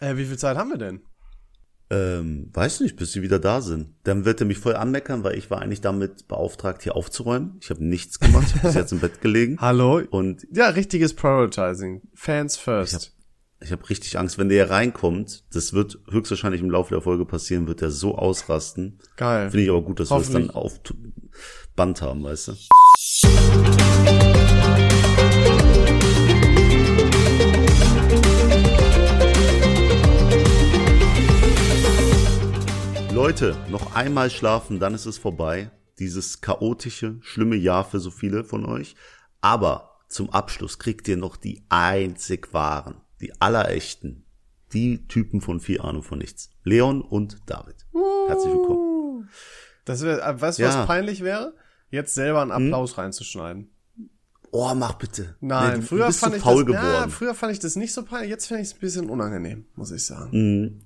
Äh, wie viel Zeit haben wir denn? Ähm, weiß nicht, bis sie wieder da sind. Dann wird er mich voll anmeckern, weil ich war eigentlich damit beauftragt, hier aufzuräumen. Ich habe nichts gemacht, ich habe bis jetzt im Bett gelegen. Hallo? Und Ja, richtiges Prioritizing. Fans first. ich habe hab richtig Angst, wenn der hier reinkommt, das wird höchstwahrscheinlich im Laufe der Folge passieren, wird er so ausrasten. Geil. Finde ich aber gut, dass wir es dann auf Band haben, weißt du? Leute, noch einmal schlafen, dann ist es vorbei. Dieses chaotische, schlimme Jahr für so viele von euch. Aber zum Abschluss kriegt ihr noch die einzig wahren, die allerechten, die Typen von viel Ahnung von nichts. Leon und David. Herzlich willkommen. Das wäre, äh, weißt du, Ja. Hm? was peinlich wäre? Jetzt selber einen Applaus reinzuschneiden. Oh, mach bitte. Nein, Nee, du, früher du bist fand so ich das, ja, geworden. früher fand ich das nicht so peinlich, jetzt finde ich es ein bisschen unangenehm, muss ich sagen. Mhm.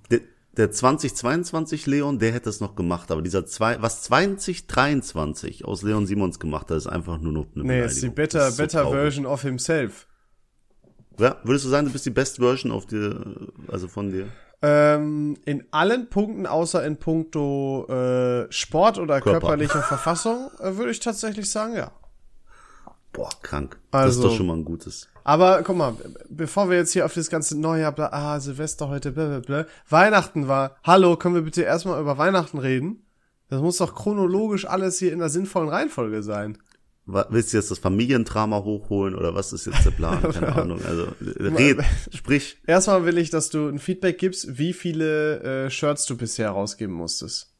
Der, der 2022 Leon, der hätte es noch gemacht, aber dieser zwei, was 2023 aus Leon Simons gemacht hat, ist einfach nur noch eine Nee, ist die better, ist so better traurig. version of himself. Ja, würdest du sagen, du bist die best Version auf dir, also von dir? Ähm, in allen Punkten, außer in puncto äh, Sport oder Körper. körperlicher Verfassung, äh, würde ich tatsächlich sagen, ja. Boah, krank. das Also- ist doch schon mal ein gutes. Aber guck mal, bevor wir jetzt hier auf das ganze Neujahr, bla, ah, Silvester heute, blablabla, Weihnachten war, hallo, können wir bitte erstmal über Weihnachten reden? Das muss doch chronologisch alles hier in der sinnvollen Reihenfolge sein. Wa- Willst du jetzt das Familiendrama hochholen oder was ist jetzt der Plan? Keine Ahnung. Also red, sprich. Erstmal will ich, dass du ein Feedback gibst, wie viele äh, Shirts du bisher rausgeben musstest.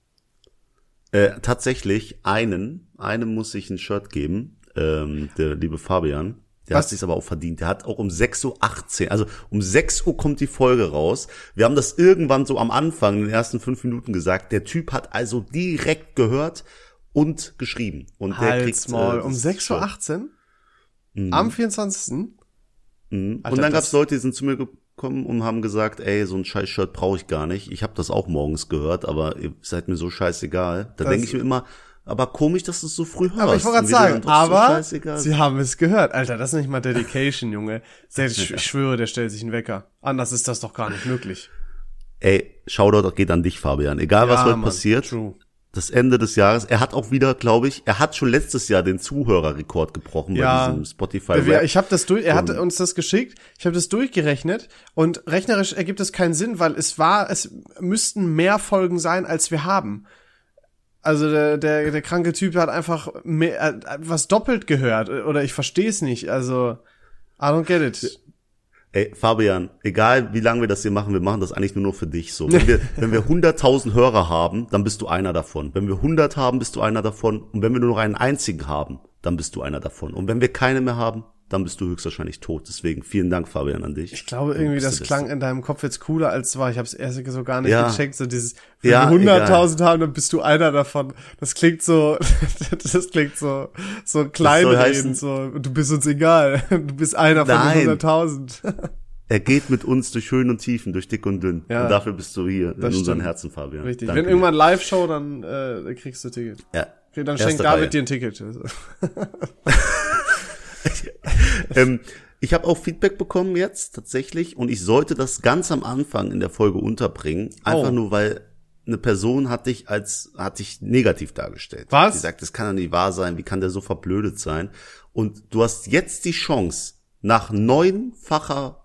Äh, tatsächlich einen, einem muss ich ein Shirt geben, ähm, der liebe Fabian. Der Was? hat sich's aber auch verdient. Der hat auch um 6.18 Uhr, also um 6 Uhr kommt die Folge raus. Wir haben das irgendwann so am Anfang, in den ersten fünf Minuten gesagt. Der Typ hat also direkt gehört und geschrieben. Und der Halt's kriegt Maul, äh, um das 6.18 Uhr? Am 24. Mhm. Alter, und dann gab's Leute, die sind zu mir gekommen und haben gesagt, ey, so ein scheiß Shirt brauche ich gar nicht. Ich habe das auch morgens gehört, aber ihr seid mir so scheißegal. Da denke ich mir immer, aber komisch, dass du es so früh hörst. Aber ich wollte gerade sagen, so aber scheißegal sie haben es gehört. Alter, das ist nicht mal Dedication, Junge. Der, ich, schwöre, der stellt sich einen Wecker. Anders ist das doch gar nicht möglich. Ey, Shoutout geht an dich, Fabian. Egal, was Ja, heute Mann, passiert, True. das Ende des Jahres. Er hat auch wieder, glaube ich, er hat schon letztes Jahr den Zuhörerrekord gebrochen Ja. bei diesem Spotify. Rap. ich habe das durch, er hat Und- uns das geschickt. Ich habe das durchgerechnet und rechnerisch ergibt es keinen Sinn, weil es war, es müssten mehr Folgen sein, als wir haben. Also der, der, der kranke Typ hat einfach mehr, äh, was doppelt gehört oder ich verstehe es nicht. Also I don't get it. Ey, Fabian, egal wie lange wir das hier machen, wir machen das eigentlich nur noch für dich so. Wenn wir, wenn wir 100.000 Hörer haben, dann bist du einer davon. Wenn wir 100 haben, bist du einer davon. Und wenn wir nur noch einen einzigen haben, dann bist du einer davon. Und wenn wir keine mehr haben, dann bist du höchstwahrscheinlich tot. Deswegen vielen Dank, Fabian, an dich. Ich glaube irgendwie, das klang in deinem Kopf jetzt cooler als es war. Ich habe es erst so gar nicht Ja. gecheckt. So dieses, wenn Ja, wir 100.000 haben, dann bist du einer davon. Das klingt so, das klingt so, so kleinreden. So, du bist uns egal. Du bist einer von Nein. den 100.000. Er geht mit uns durch Höhen und Tiefen, durch dick und dünn. Ja. Und dafür bist du hier in Das unseren stimmt. Herzen, Fabian. Richtig. Danke Wenn irgendwann Live-Show, dann äh, kriegst du Ticket. Ja. Dann Erste schenkt David Reihe. dir ein Ticket. ähm, ich habe auch Feedback bekommen jetzt tatsächlich und ich sollte das ganz am Anfang in der Folge unterbringen, einfach Oh. nur weil eine Person hat dich als hat dich negativ dargestellt. Was? Sie sagt, das kann doch nicht wahr sein, wie kann der so verblödet sein? Und du hast jetzt die Chance nach neunfacher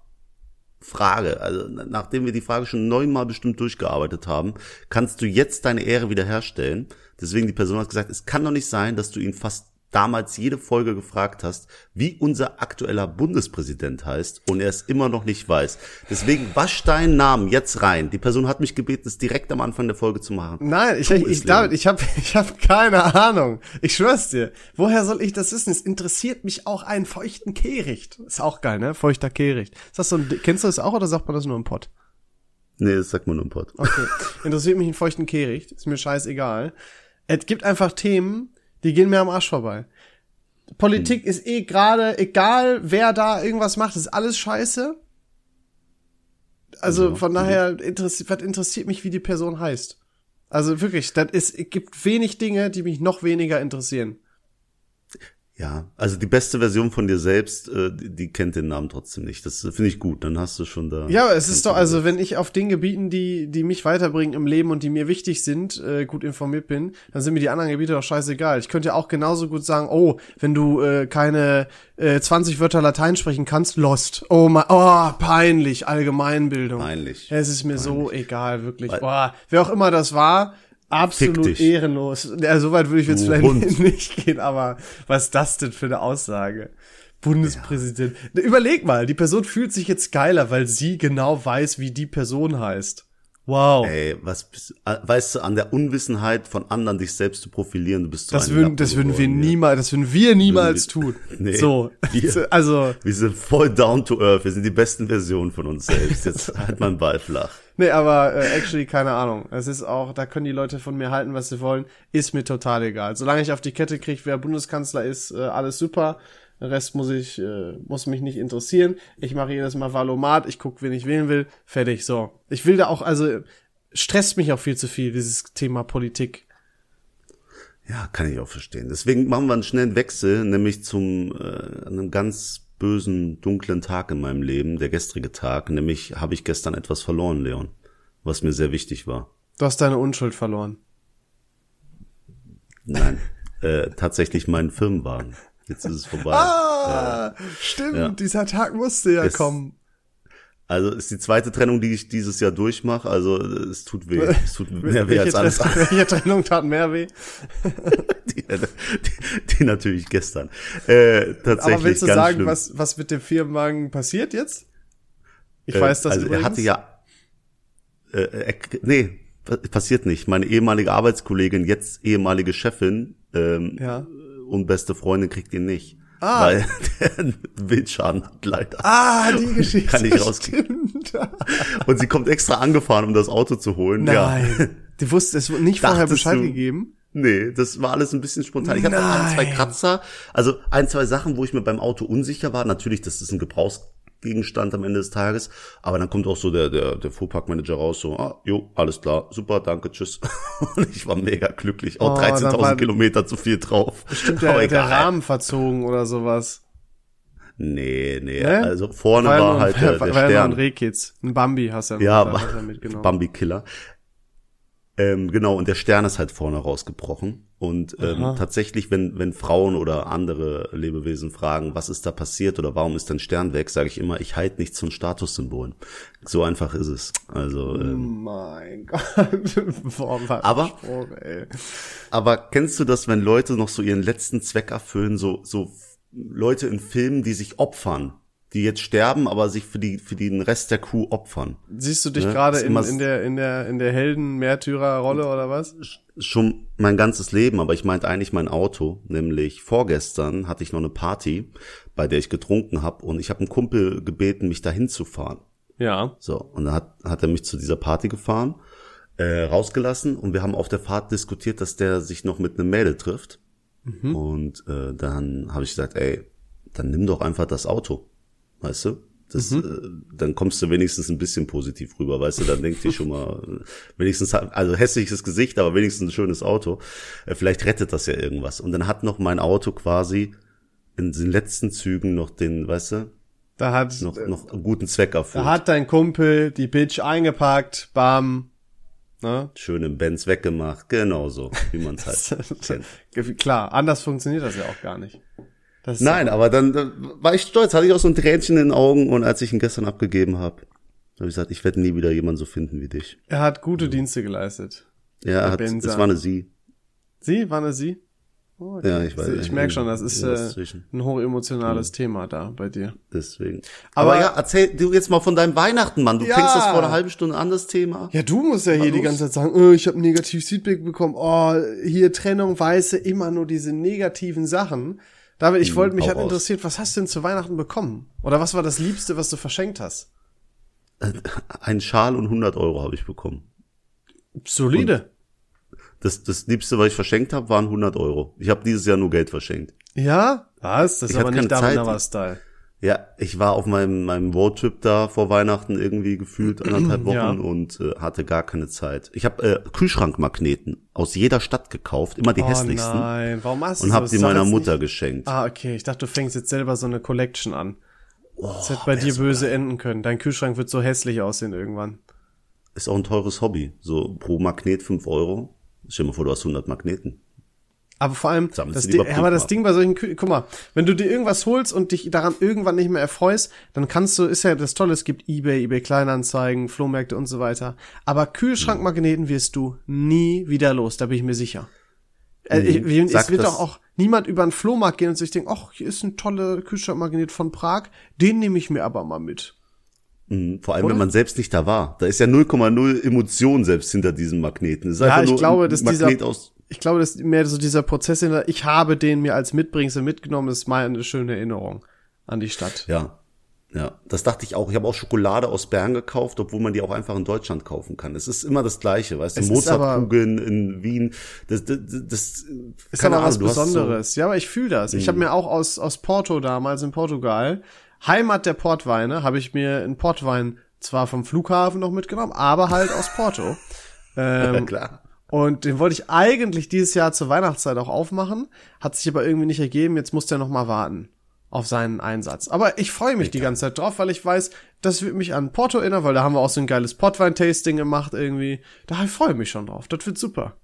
Frage, also na- nachdem wir die Frage schon neunmal bestimmt durchgearbeitet haben, kannst du jetzt deine Ehre wiederherstellen. Deswegen die Person hat gesagt, es kann doch nicht sein, dass du ihn fast damals jede Folge gefragt hast, wie unser aktueller Bundespräsident heißt und er es immer noch nicht weiß. Deswegen wasch deinen Namen jetzt rein. Die Person hat mich gebeten, es direkt am Anfang der Folge zu machen. Nein, ich, ich, ich David, ich habe ich hab keine Ahnung. Ich schwör's dir. Woher soll ich das wissen? Es interessiert mich auch einen feuchten Kehricht. Ist auch geil, ne? Feuchter Kehricht. Ist das so ein, kennst du das auch oder sagt man das nur im Pott? Nee, das sagt man nur im Pod. Okay. Interessiert mich einen feuchten Kehricht. Ist mir scheißegal. Es gibt einfach Themen, die gehen mir am Arsch vorbei. Politik ist eh gerade, egal wer da irgendwas macht, ist alles scheiße. Also Ja, von daher, interessiert, was interessiert mich, wie die Person heißt? Also wirklich, das ist, es gibt wenig Dinge, die mich noch weniger interessieren. Ja, also die beste Version von dir selbst, äh, die, die kennt den Namen trotzdem nicht. Das äh, finde ich gut. Dann hast du schon da. Ja, es ist doch, also wenn ich auf den Gebieten, die, die mich weiterbringen im Leben und die mir wichtig sind, äh, gut informiert bin, dann sind mir die anderen Gebiete doch scheißegal. Ich könnte ja auch genauso gut sagen, oh, wenn du äh, keine äh, 20 Wörter Latein sprechen kannst, lost. Oh, mein, oh peinlich, Allgemeinbildung. Peinlich. Ja, es ist mir Peinlich. so egal, wirklich. Boah, wer auch immer das war, absolut ehrenlos. Ja, so weit würde ich jetzt Du vielleicht Hund. nicht gehen, aber was ist das denn für eine Aussage? Bundespräsident. Überleg mal, die Person fühlt sich jetzt geiler, weil sie genau weiß, wie die Person heißt. Wow. Ey, was bist, äh, weißt du, an der Unwissenheit von anderen dich selbst zu profilieren, du bist Das würden, das würden wir ja. niemals, das würden wir niemals tun. Nee. So. Wir. Also, Wir sind voll down to earth, wir sind die besten Versionen von uns selbst. Jetzt halt mal einen Ball flach. nee, aber äh, actually, keine Ahnung. Es ist auch, da können die Leute von mir halten, was sie wollen. Ist mir total egal. Solange ich auf die Kette kriege, wer Bundeskanzler ist, äh, alles super. Der Rest muss ich, äh, muss mich nicht interessieren. Ich mache jedes Mal Valomat, ich guck, wen ich wählen will. Fertig, so. Ich will da auch, also, stresst mich auch viel zu viel, dieses Thema Politik. Ja, kann ich auch verstehen. Deswegen machen wir einen schnellen Wechsel, nämlich zum äh, einem ganz bösen, dunklen Tag in meinem Leben, der gestrige Tag. Nämlich habe ich gestern etwas verloren, Leon, was mir sehr wichtig war. Du hast deine Unschuld verloren. Nein, äh, tatsächlich meinen Firmenwagen. Jetzt ist es vorbei. Ah, stimmt, ja. dieser Tag musste ja Es- kommen. Also ist die zweite Trennung, die ich dieses Jahr durchmache. Also es tut weh. Es tut mehr weh als alles Trennung, welche Trennung tat mehr weh? die, die, die natürlich gestern. Äh, tatsächlich Aber willst du sagen, schlimm. was, was mit dem Firmenwagen passiert jetzt? Ich Äh, weiß das also übrigens. er hatte ja äh, er, nee, pa- passiert nicht. Meine ehemalige Arbeitskollegin, jetzt ehemalige Chefin ähm, Ja. Und beste Freundin kriegt ihn nicht. Ah. Weil der Wildschaden hat leider. Ah, die Geschichte. Kann ich rauskriegen. Stimmt. Und sie kommt extra angefahren, um das Auto zu holen. Ja. Nein. Die wusste, es wurde nicht vorher Dachtest Bescheid du- gegeben. Nee, das war alles ein bisschen spontan. Ich hatte ein, zwei. Kratzer, also ein, zwei Sachen, wo ich mir beim Auto unsicher war. Natürlich, das ist ein Gebrauchsgegenstand am Ende des Tages. Aber dann kommt auch so der, der, der Fuhrparkmanager raus, so, ah, jo, alles klar, super, danke, tschüss. Und ich war mega glücklich. Auch Oh, da 13.000 war- Kilometer zu viel drauf. Stimmt, Aber der, der. Rahmen verzogen oder sowas. Nee, nee, Ne? also vorne War ja war, halt der, war, der war ja nur ein Stern. Rehkitz. Ein Bambi hast du Ja, mitgenommen. Bambi-Killer. Ähm, genau, und der Stern ist halt vorne rausgebrochen. Und ähm, Aha. tatsächlich, wenn, wenn Frauen oder andere Lebewesen fragen, was ist da passiert oder warum ist dein Stern weg, sage ich immer, ich halte nichts von Statussymbolen. So einfach ist es. Also, ähm, Mein Gott. Boah, Aber- Spruch, ey. aber kennst du das, wenn Leute noch so ihren letzten Zweck erfüllen, so, so Leute in Filmen, die sich opfern, die jetzt sterben, aber sich für die, für den Rest der Kuh opfern? Siehst du dich Ne? gerade in, immer- in der, in der, in der Helden-Märtyrer-Rolle oder was? schon mein ganzes Leben, aber ich meinte eigentlich mein Auto, nämlich vorgestern hatte ich noch eine Party, bei der ich getrunken habe und ich habe einen Kumpel gebeten, mich dahin zu fahren. Ja. So, und dann hat, hat er mich zu dieser Party gefahren, äh, rausgelassen und wir haben auf der Fahrt diskutiert, dass der sich noch mit einem Mädel trifft. Und äh, dann habe ich gesagt, ey, dann nimm doch einfach das Auto, weißt du? Das, äh, dann kommst du wenigstens ein bisschen positiv rüber, weißt du, dann denkt ihr schon mal, äh, wenigstens, also hässliches Gesicht, aber wenigstens ein schönes Auto. Äh, vielleicht rettet das ja irgendwas. Und dann hat noch mein Auto quasi in den letzten Zügen noch den, weißt du, Da hat, noch, noch einen guten Zweck erfüllt. da hat dein Kumpel die Bitch eingepackt, bam. Ne? schön im Benz weggemacht, genauso, wie man es halt kennt. Klar, anders funktioniert das ja auch gar nicht. Nein, aber dann, dann war ich stolz, hatte ich auch so ein Tränchen in den Augen und als ich ihn gestern abgegeben habe, habe ich gesagt, ich werde nie wieder jemanden so finden wie dich. Er hat gute Dienste geleistet. Ja, er hat, es war eine Sie. Sie? War eine Sie? Oh, Ja, ich weiß. Ich merke schon, das ist äh, ein hochemotionales Thema da bei dir. Deswegen. Aber- Aber, ja, erzähl du jetzt mal von deinem Weihnachten, Mann. Du Ja. fängst das vor einer halben Stunde an, das Thema. Ja, du musst ja hier Was die los? ganze Zeit sagen, oh, ich habe ein negatives Feedback bekommen. Oh, hier Trennung, Weiße, immer nur diese negativen Sachen. David, ich wollte mich hau halt raus. interessiert, was hast du denn zu Weihnachten bekommen? Oder was war das Liebste, was du verschenkt hast? Ein Schal und 100 Euro habe ich bekommen. Solide. Das, das Liebste, was ich verschenkt habe, waren 100 Euro. Ich habe dieses Jahr nur Geld verschenkt. Ja? Was? Das ist Ich aber nicht David Zeit. Ja, ich war auf meinem, meinem Roadtrip da vor Weihnachten irgendwie gefühlt anderthalb Wochen Ja. und äh, hatte gar keine Zeit. Ich habe äh, Kühlschrankmagneten aus jeder Stadt gekauft, immer die Oh hässlichsten. nein, warum hast du Und habe die meiner Mutter nicht- geschenkt. Ah, okay. Ich dachte, du fängst jetzt selber so eine Collection an. das hätte bei Oh, dir böse enden können. Dein Kühlschrank wird so hässlich aussehen irgendwann. Ist auch ein teures Hobby. So pro Magnet fünf Euro. Stell dir mal vor, du hast 100 Magneten. Aber vor allem, das Ding, aber das? Ding bei solchen guck mal, wenn du dir irgendwas holst und dich daran irgendwann nicht mehr erfreust, dann kannst du, ist ja das Tolle, es gibt Ebay, Ebay Kleinanzeigen, Flohmärkte und so weiter. Aber Kühlschrankmagneten wirst du nie wieder los, da bin ich mir sicher. Äh, ich, Mhm. es Sag wird doch auch niemand über einen Flohmarkt gehen und sich denken, ach, hier ist ein toller Kühlschrankmagnet von Prag, den nehme ich mir aber mal mit. Mhm. Vor allem, Oder? wenn man selbst nicht da war. Da ist ja 0,0 Emotion selbst hinter diesem Magneten. Es Ja, ich glaube, dass Magnet dieser- aus. Ich glaube, dass mehr so dieser Prozess hinter, ich habe den mir als Mitbringsel mitgenommen, ist mal eine schöne Erinnerung an die Stadt. Ja. Ja, das dachte ich auch. Ich habe auch Schokolade aus Bern gekauft, obwohl man die auch einfach in Deutschland kaufen kann. Es ist immer das Gleiche, weißt du? Ist Mozartkugeln in Wien. Das, das, das Ist keine aber was Ahnung, du hast so-. Besonderes. ja, aber ich fühle das. Ich habe mir auch aus, aus Porto damals in Portugal, Heimat der Portweine, habe ich mir einen Portwein zwar vom Flughafen noch mitgenommen, aber halt aus Porto. Ja, ähm, klar. Und den wollte ich eigentlich dieses Jahr zur Weihnachtszeit auch aufmachen, hat sich aber irgendwie nicht ergeben. Jetzt musste er noch mal warten auf seinen Einsatz. Aber ich freue mich die ganze Zeit drauf, weil ich weiß, das wird mich an Porto erinnern, weil da haben wir auch so ein geiles Portwein-Tasting gemacht irgendwie. Da freue ich mich schon drauf. Das wird super.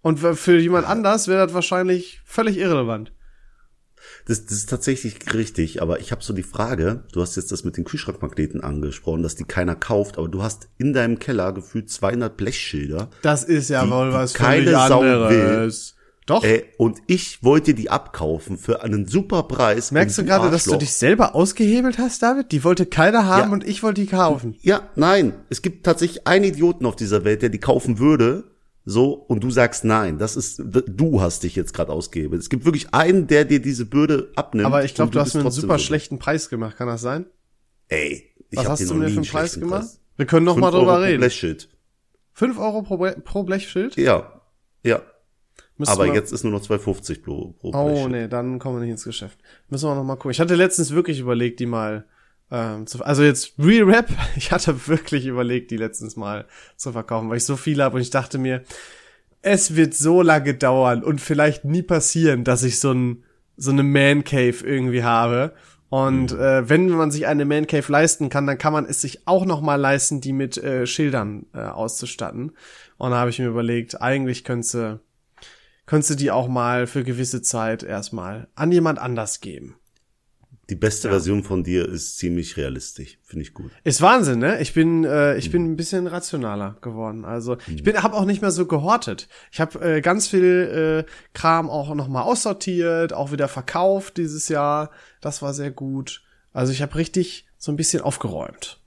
Und für jemand anders wäre das wahrscheinlich völlig irrelevant. Das, das ist tatsächlich richtig, aber ich habe so die Frage, du hast jetzt das mit den Kühlschrankmagneten angesprochen, dass die keiner kauft, aber du hast in deinem Keller gefühlt 200 Blechschilder. Das ist ja Die- wohl die was keine völlig Sau anderes. Doch. Äh, und ich wollte die abkaufen für einen super Preis. Merkst du gerade, dass du dich selber ausgehebelt hast, David? Die wollte keiner haben Ja. und ich wollte die kaufen. Ja, nein. Es gibt tatsächlich einen Idioten auf dieser Welt, der die kaufen würde. So, und du sagst nein. Das ist, du hast dich jetzt gerade ausgehebelt. Es gibt wirklich einen, der dir diese Bürde abnimmt. Aber ich glaube, und du hast mir einen super schlechten Preis gemacht. Kann das sein? Ey, ich Was hab hast du mir für einen Preis gemacht? Preis. Wir können noch Fünf mal drüber Euro reden. Blechschild. Fünf Euro pro, Ble pro Blechschild? Ja, ja. Müssen Aber jetzt ist nur noch 2,50 pro, pro Oh, Blechschild. nee, dann kommen wir nicht ins Geschäft. Müssen wir noch mal gucken. Ich hatte letztens wirklich überlegt, die mal ähm, zu, also jetzt Real Rap, ich hatte wirklich überlegt, die letztens mal zu verkaufen, weil ich so viele habe und ich dachte mir, es wird so lange dauern und vielleicht nie passieren, dass ich so ein so eine Man Cave irgendwie habe. Und äh, wenn man sich eine Man Cave leisten kann, dann kann man es sich auch noch mal leisten, die mit äh, Schildern äh, auszustatten. Und da habe ich mir überlegt, eigentlich könnte könntest du die auch mal für gewisse Zeit erstmal an jemand anders geben. Die beste Version von dir ist ziemlich realistisch. Finde ich gut. Ist Wahnsinn, ne? Ich bin äh, ich bin ein bisschen rationaler geworden. Also ich bin habe auch nicht mehr so gehortet. Ich habe äh, ganz viel äh, Kram auch noch mal aussortiert, auch wieder verkauft dieses Jahr. Das war sehr gut. Also ich habe richtig so ein bisschen aufgeräumt.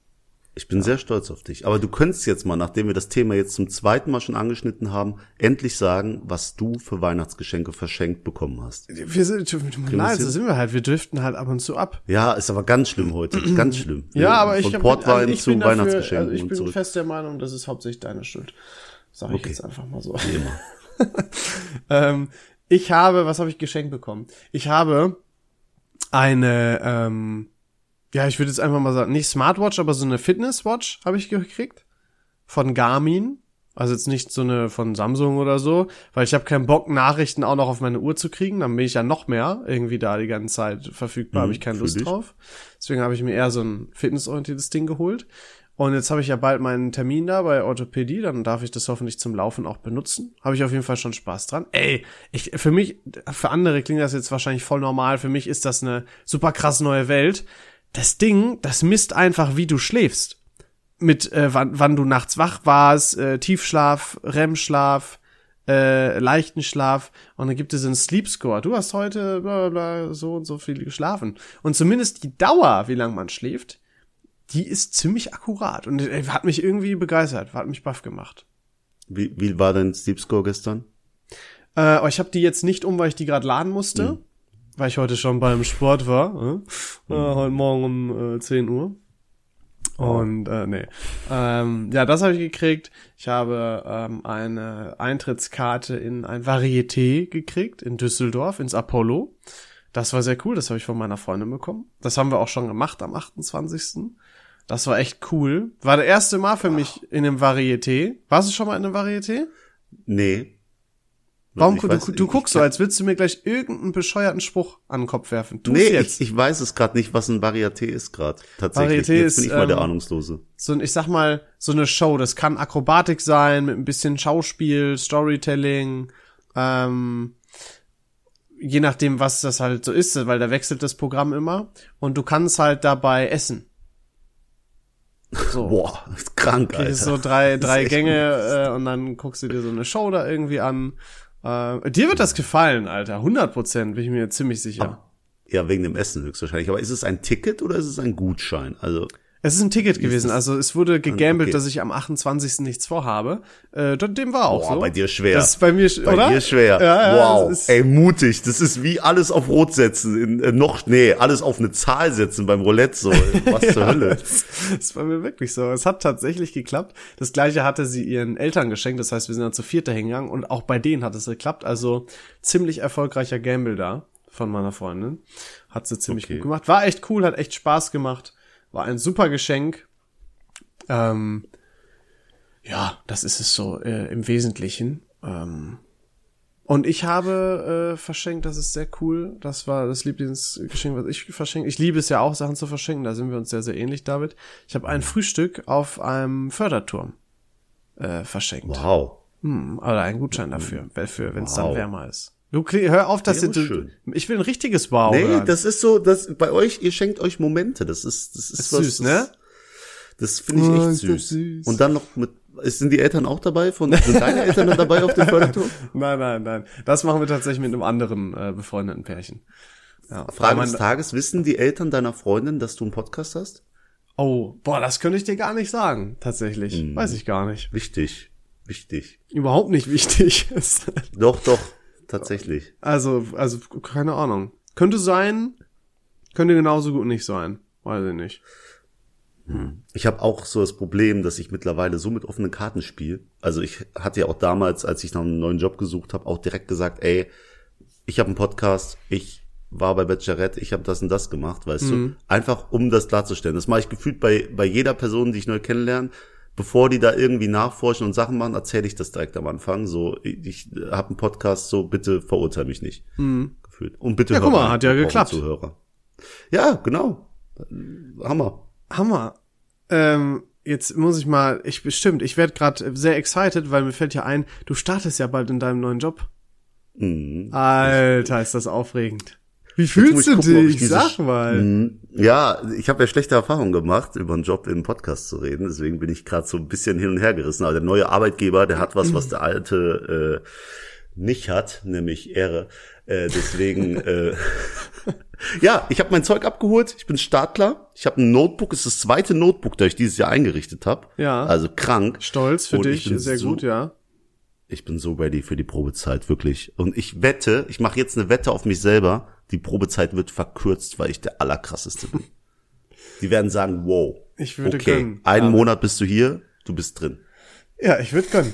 Ich bin sehr stolz auf dich. Aber du könntest jetzt mal, nachdem wir das Thema jetzt zum zweiten Mal schon angeschnitten haben, endlich sagen, was du für Weihnachtsgeschenke verschenkt bekommen hast. Wir sind, das so sind wir halt. Wir driften halt ab und zu ab. Ja, ist aber ganz schlimm heute. Ganz schlimm. Ja, aber ich Von Portwein also ich zu bin dafür, Weihnachtsgeschenken also ich bin zurück. fest der Meinung, das ist hauptsächlich deine Schuld. Sag ich Okay. jetzt einfach mal so. Wie immer. ähm, ich habe, was habe ich geschenkt bekommen? Ich habe eine, ähm, ja, ich würde jetzt einfach mal sagen, nicht Smartwatch, aber so eine Fitnesswatch habe ich gekriegt von Garmin. Also jetzt nicht so eine von Samsung oder so, weil ich habe keinen Bock, Nachrichten auch noch auf meine Uhr zu kriegen. Dann bin ich ja noch mehr irgendwie da die ganze Zeit verfügbar, Mhm, habe ich keine Lust dich. drauf. Deswegen habe ich mir eher so ein fitnessorientiertes Ding geholt. Und jetzt habe ich ja bald meinen Termin da bei Orthopädie, dann darf ich das hoffentlich zum Laufen auch benutzen. Habe ich auf jeden Fall schon Spaß dran. Ey, ich, für mich, für andere klingt das jetzt wahrscheinlich voll normal. Für mich ist das eine super krass neue Welt. Das Ding, das misst einfach, wie du schläfst. Mit äh, wann, wann du nachts wach warst, äh, Tiefschlaf, REM-Schlaf, äh, leichten Schlaf und dann gibt es einen Sleep Score. Du hast heute bla, bla, bla, so und so viel geschlafen. Und zumindest die Dauer, wie lange man schläft, die ist ziemlich akkurat und äh, hat mich irgendwie begeistert, hat mich baff gemacht. Wie, wie war dein Sleep Score gestern? Äh, aber ich habe die jetzt nicht um, weil ich die gerade laden musste, weil ich heute schon beim Sport war. Äh? Äh, heute Morgen um äh, 10 Uhr. Und äh, nee. Ähm, ja, das habe ich gekriegt. Ich habe ähm, eine Eintrittskarte in ein Varieté gekriegt in Düsseldorf, ins Apollo. Das war sehr cool, das habe ich von meiner Freundin bekommen. Das haben wir auch schon gemacht am 28. Das war echt cool. War der erste Mal für mich in einem Varieté. Warst du schon mal in einem Varieté? Nee. Warum du, weiß- du, ich- guckst so, als würdest du mir gleich irgendeinen bescheuerten Spruch an den Kopf werfen. Tu's Nee, jetzt. ich, ich weiß es gerade nicht, was ein Varieté ist gerade. Tatsächlich. Varieté Jetzt bin ist, ich mal der ähm, Ahnungslose. so ein, ich sag mal, so eine Show. Das kann Akrobatik sein, mit ein bisschen Schauspiel, Storytelling, ähm, je nachdem, was das halt so ist, weil da wechselt das Programm immer. Und du kannst halt dabei essen. So. Boah, ist krank, Alter. Kriegst so drei, drei Gänge äh, und dann guckst du dir so eine Show da irgendwie an. Äh, dir wird das gefallen, Alter. 100 Prozent, bin ich mir ziemlich sicher. Ja, wegen dem Essen höchstwahrscheinlich. Aber ist es ein Ticket oder ist es ein Gutschein? Also, Es ist ein Ticket gewesen, also es wurde gegambelt, okay. dass ich am 28. nichts vorhabe. Äh, dem war auch boah, so. bei dir schwer. Das ist bei mir, bei oder? dir schwer. Ja, ja, wow. Ey, mutig. Das ist wie alles auf Rot setzen. In, äh, noch, nee, alles auf eine Zahl setzen beim Roulette. So, was zur Hölle. Das, das bei mir wirklich so. Es hat tatsächlich geklappt. Das gleiche hatte sie ihren Eltern geschenkt. Das heißt, wir sind dann zu vierter hingegangen und auch bei denen hat es geklappt. Also ziemlich erfolgreicher Gamble da von meiner Freundin. Hat sie ziemlich Okay. gut gemacht. War echt cool, hat echt Spaß gemacht. War ein super Geschenk. Ähm, ja, das ist es so äh, im Wesentlichen. Ähm, und ich habe äh, verschenkt, das ist sehr cool. Das war das Lieblingsgeschenk, was ich verschenkt. Ich liebe es ja auch, Sachen zu verschenken. Da sind wir uns sehr, sehr ähnlich, David. Ich habe ein Frühstück auf einem Förderturm äh, verschenkt. Wow. Hm, oder einen Gutschein dafür, wenn für, wenn es dann Wow. wärmer ist. Du kli- hör auf, dass Ja, du, schön. ich will ein richtiges Wow. Nee, hören. das ist so, das, bei euch, ihr schenkt euch Momente. Das ist, das ist, Ist was, süß, ne? Das finde ich Oh, echt das süß. süß. Und dann noch mit, sind die Eltern auch dabei? Von, sind deine Eltern dann dabei auf dem Förderturm? Nein, nein, nein. Das machen wir tatsächlich mit einem anderen äh, befreundeten Pärchen. Ja. Frage des Tages, wissen die Eltern deiner Freundin, dass du einen Podcast hast? Oh, boah, das könnte ich dir gar nicht sagen, tatsächlich. Mhm. Weiß ich gar nicht. Wichtig. Wichtig. Überhaupt nicht wichtig. Doch, doch. Tatsächlich. Also, also, keine Ahnung. Könnte sein, könnte genauso gut nicht sein. Weiß ich nicht. Ich habe auch so das Problem, dass ich mittlerweile so mit offenen Karten spiele. Also ich hatte ja auch damals, als ich nach einem neuen Job gesucht habe, auch direkt gesagt, ey, ich habe einen Podcast, ich war bei Bachelorette, ich habe das und das gemacht, weißt du? Einfach um das klarzustellen. Das mache ich gefühlt bei, bei jeder Person, die ich neu kennenlerne. Bevor die da irgendwie nachforschen und Sachen machen, erzähle ich das direkt am Anfang. So, ich, habe einen Podcast, so bitte verurteile mich nicht. Gefühlt. Und bitte Ja, guck mal, hat ja geklappt. Zuhörer. Ja, genau. Hammer. Hammer. Ähm, jetzt muss ich mal, ich bestimmt, ich werde gerade sehr excited, weil mir fällt ja ein, du startest ja bald in deinem neuen Job. Mhm. Alter, ist das aufregend. Wie fühlst du gucken, dich? Sag mal. Mhm. Ja, ich habe ja schlechte Erfahrungen gemacht, über einen Job im Podcast zu reden. Deswegen bin ich gerade so ein bisschen hin und her gerissen. Aber der neue Arbeitgeber, der hat was, was der alte äh, nicht hat, nämlich Ehre. Äh, deswegen, äh, ja, ich habe mein Zeug abgeholt. Ich bin startklar. Ich habe ein Notebook. Es ist das zweite Notebook, das ich dieses Jahr eingerichtet habe. Ja. Also krank. Stolz für Und ich dich, sehr so- gut, ja. Ich bin so ready für die Probezeit, wirklich. Und ich wette, ich mache jetzt eine Wette auf mich selber, die Probezeit wird verkürzt, weil ich der Allerkrasseste bin. die werden sagen, wow, Ich würde okay, gönnen. einen Ja. Monat bist du hier, du bist drin. Ja, ich würde gönnen.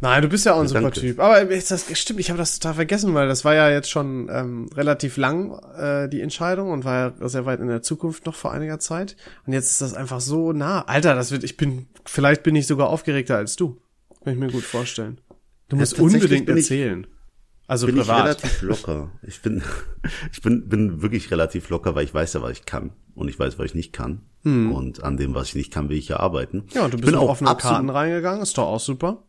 Nein, du bist ja auch ein super danke. Typ. Aber das stimmt, ich habe das total vergessen, weil das war ja jetzt schon ähm, relativ lang äh, die Entscheidung und war ja sehr weit in der Zukunft noch vor einiger Zeit. Und jetzt ist das einfach so nah. Alter, das wird, ich bin, vielleicht bin ich sogar aufgeregter als du. Kann ich mir gut vorstellen. Du musst tatsächlich unbedingt bin ich- erzählen. also Bin ich privat. relativ locker. Ich bin, ich bin, bin wirklich relativ locker, weil ich weiß ja, was ich kann. Und ich weiß, was ich nicht kann. Und an dem, was ich nicht kann, will ich ja arbeiten. Hm. ja, und du Ich bist bin auch offenen absolut- Karten reingegangen, ist doch auch super.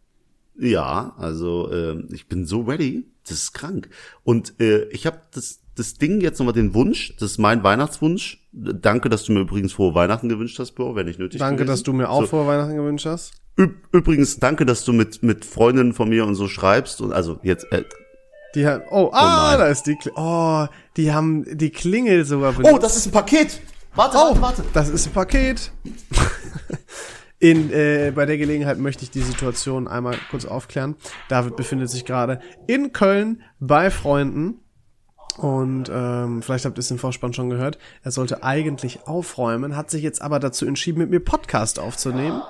Ja, also äh, ich bin so ready, das ist krank. Und äh, ich habe das, das Ding jetzt nochmal den Wunsch, das ist mein Weihnachtswunsch. Danke, dass du mir übrigens frohe Weihnachten gewünscht hast, Bro, wenn nicht nötig Danke, gewesen. dass du mir auch So, vor Weihnachten gewünscht hast. Üb übrigens, danke, dass du mit mit Freundinnen von mir und so schreibst. Und also jetzt, äh, Die haben, oh, ah, nein. da ist die, Kli oh, die haben die Klingel sogar oh, das ist ein Paket. Warte, warte, warte. Das ist ein Paket. In, äh, bei der Gelegenheit möchte ich die Situation einmal kurz aufklären. David befindet sich gerade in Köln bei Freunden. Und ähm, vielleicht habt ihr es im Vorspann schon gehört. Er sollte eigentlich aufräumen, hat sich jetzt aber dazu entschieden, mit mir Podcast aufzunehmen.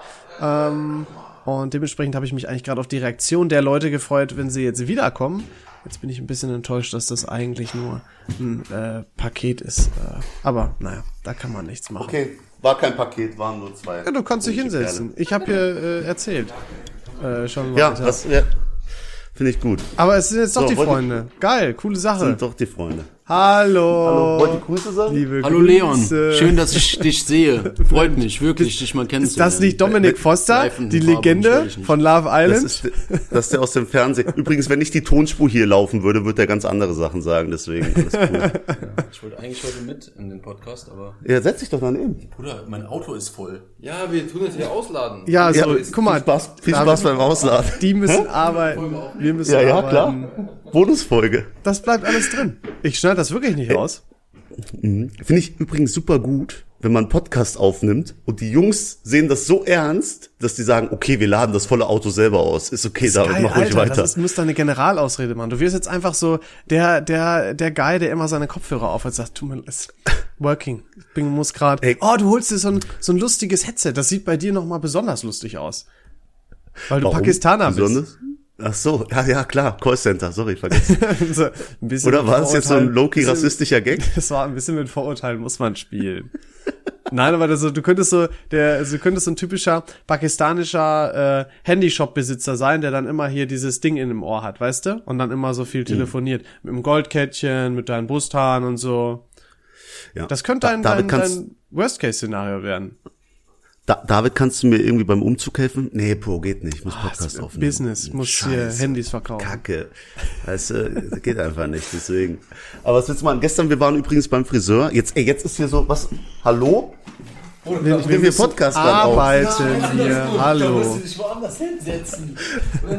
Ähm, und dementsprechend habe ich mich eigentlich gerade auf die Reaktion der Leute gefreut, wenn sie jetzt wiederkommen. Jetzt bin ich ein bisschen enttäuscht, dass das eigentlich nur ein äh, Paket ist. Äh, aber naja, da kann man nichts machen. Okay, war kein Paket, waren nur zwei. Ja, du kannst dich hinsetzen. Ich habe hier äh, erzählt. Äh, schon Ja, das ja, finde ich gut. Aber es sind jetzt doch So, die Freunde. Geil, coole Sache. Sind doch die Freunde. Hallo. Hallo, wollt ihr Grüße sagen? Liebe Hallo Leon, Grüße. schön, dass ich dich sehe. Freut mich wirklich, dich mal Ist kennenzulernen. das nicht Dominik Foster, Live in die Legende von Love Das Island? ist, das ist der aus dem Fernsehen. Übrigens, wenn nicht die Tonspur hier laufen würde, würde er ganz andere Sachen sagen. Deswegen alles cool. Ich wollte eigentlich heute mit in den Podcast, aber ja, setz dich doch daneben. Bruder, mein Auto ist voll. Ja, wir tun das hier ausladen. Ja, so, Ja, guck mal, Viel Spaß, viel Spaß beim Ausladen. die müssen arbeiten. Wir müssen Ja, ja, arbeiten. klar. Bonusfolge. Das bleibt alles drin. Ich schneide das wirklich nicht raus. Finde ich übrigens super gut, wenn man einen Podcast aufnimmt und die Jungs sehen das so ernst, dass die sagen, okay, wir laden das volle Auto selber aus. Ist okay, Geil, mach ruhig Alter, weiter. das ist, muss deine Generalausrede machen. Du wirst jetzt einfach so der, der, der Guy, der immer seine Kopfhörer auf und sagt, tu mir, ist working. Ich bin, muss gerade, oh, du holst dir so ein, so ein lustiges Headset. Das sieht bei dir nochmal besonders lustig aus. Weil du Warum? Pakistaner bist. Besonders? Ach so, ja, ja, klar, Callcenter, sorry, vergessen. so, ein Oder war es jetzt so ein low-key rassistischer Gag? Das war ein bisschen mit Vorurteilen muss man spielen. Nein, aber das, so, du könntest so, der, also du könntest so ein typischer pakistanischer äh, Handyshop-Besitzer sein, der dann immer hier dieses Ding in dem Ohr hat, weißt du? Und dann immer so Mhm. viel telefoniert. Mit dem Goldkettchen, mit deinen Brusthaaren und so. Ja. Das könnte Da- dein, dein Worst-Case-Szenario werden. Da, David, kannst du mir irgendwie beim Umzug helfen? Nee, Pro, geht nicht. Ich muss Podcast Ah, aufnehmen. Business, muss hier. Handys verkaufen. Kacke. Weißt du, das geht einfach nicht, deswegen. Aber was willst du machen? Gestern, wir waren übrigens beim Friseur. Jetzt, ey, jetzt ist hier so, was, hallo? Wir, Ich nehme hier Podcast arbeiten hier, hallo. dich woanders hinsetzen.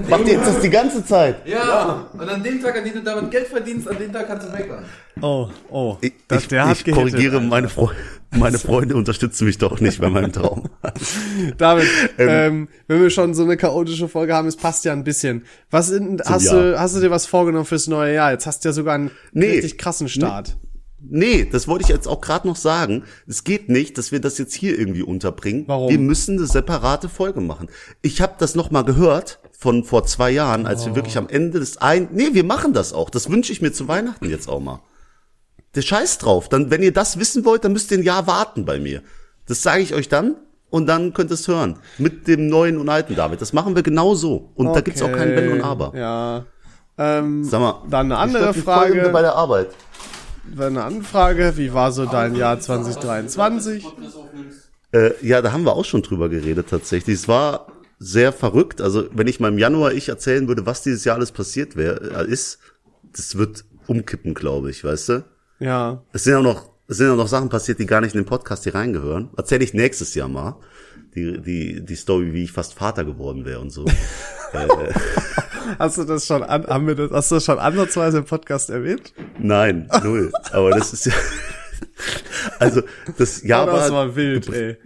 Macht ihr jetzt das die ganze Zeit? Ja, und an dem Tag, an dem du damit Geld verdienst, an dem Tag kannst du meckern. Oh, oh. Ich, das, ich, ich gehittet, korrigiere, Alter. meine, Freu meine Freunde unterstützen mich doch nicht bei meinem Traum. David, ähm, wenn wir schon so eine chaotische Folge haben, es passt ja ein bisschen. Was in, hast Jahr. du, hast du dir was vorgenommen fürs neue Jahr? Jetzt hast du ja sogar einen Nee. richtig krassen Start. Nee, das wollte ich jetzt auch gerade noch sagen. Es geht nicht, dass wir das jetzt hier irgendwie unterbringen. Warum? Wir müssen eine separate Folge machen. Ich habe das noch mal gehört von vor zwei Jahren, als wir wirklich am Ende des ein. Nee, wir machen das auch. Das wünsche ich mir zu Weihnachten jetzt auch mal. Der Scheiß drauf. Dann, wenn ihr das wissen wollt, dann müsst ihr ein Jahr warten bei mir. Das sage ich euch dann und dann könnt ihr es hören. Mit dem neuen und alten David. Das machen wir genau so. Und da gibt's auch kein Wenn und Aber. Ja. Ähm, Sag mal. Dann eine ich andere Folge Frage. bei der Arbeit. Eine andere Frage. Wie war so dein Jahr 2023? Äh, ja, da haben wir auch schon drüber geredet tatsächlich. Es war sehr verrückt. Also wenn ich mal im Januar ich erzählen würde, was dieses Jahr alles passiert wär, äh, ist, das wird umkippen, glaube ich, weißt du? Ja. Es sind ja noch, es sind ja noch Sachen passiert, die gar nicht in den Podcast hier reingehören. Erzähle ich nächstes Jahr mal. Die, die, die Story, wie ich fast Vater geworden wäre und so. Hast du das schon an, haben wir das, hast du das schon ansatzweise im Podcast erwähnt? Nein, null. Aber das ist ja. Also das Jahr das war, war wild, ey.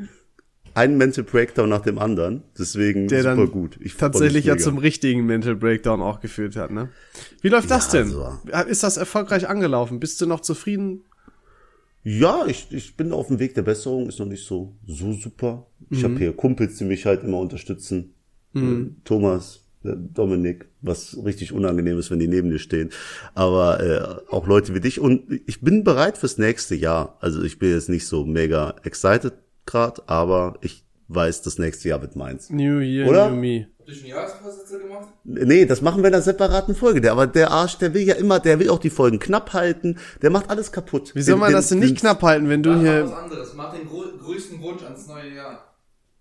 ein Mental Breakdown nach dem anderen. Deswegen Der super dann gut. Ich tatsächlich ja zum richtigen Mental Breakdown auch geführt hat, ne? Wie läuft das Ja, denn? also- Ist das erfolgreich angelaufen? Bist du noch zufrieden? Ja, ich, ich bin auf dem Weg der Besserung, ist noch nicht so, so super. Ich Mhm. habe hier Kumpels, die mich halt immer unterstützen. Äh, Thomas, Dominik, was richtig unangenehm ist, wenn die neben dir stehen. Aber äh, auch Leute wie dich. Und ich bin bereit fürs nächste Jahr. Also ich bin jetzt nicht so mega excited gerade, aber ich weiß, das nächste Jahr wird meins. New Year, Oder? New Me. Hast du schon Jahresvorsätze gemacht? Nee, das machen wir in einer separaten Folge. Der, aber der Arsch, der will ja immer, der will auch die Folgen knapp halten. Der macht alles kaputt. Wie soll man das denn nicht knapp halten, wenn du Mach was hier, anderes. Mach den grö größten Wunsch ans neue Jahr.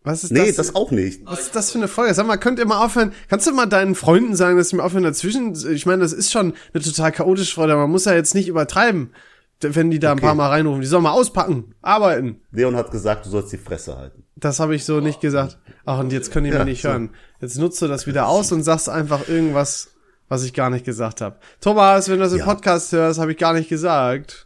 Was ist Nee, das? das auch nicht. was ist das für eine Folge? Sag mal, könnt ihr mal aufhören, kannst du mal deinen Freunden sagen, dass sie mir aufhören dazwischen, ich meine, das ist schon eine total chaotische Folge, man muss ja jetzt nicht übertreiben, wenn die da ein Okay. paar Mal reinrufen, die sollen mal auspacken, arbeiten. Leon hat gesagt, du sollst die Fresse halten. Das habe ich so nicht gesagt. Ach, und jetzt können die Ja, mir nicht so. hören. Jetzt nutzt du das wieder aus und sagst einfach irgendwas, was ich gar nicht gesagt habe. Thomas, wenn du das im Ja. Podcast hörst, habe ich gar nicht gesagt.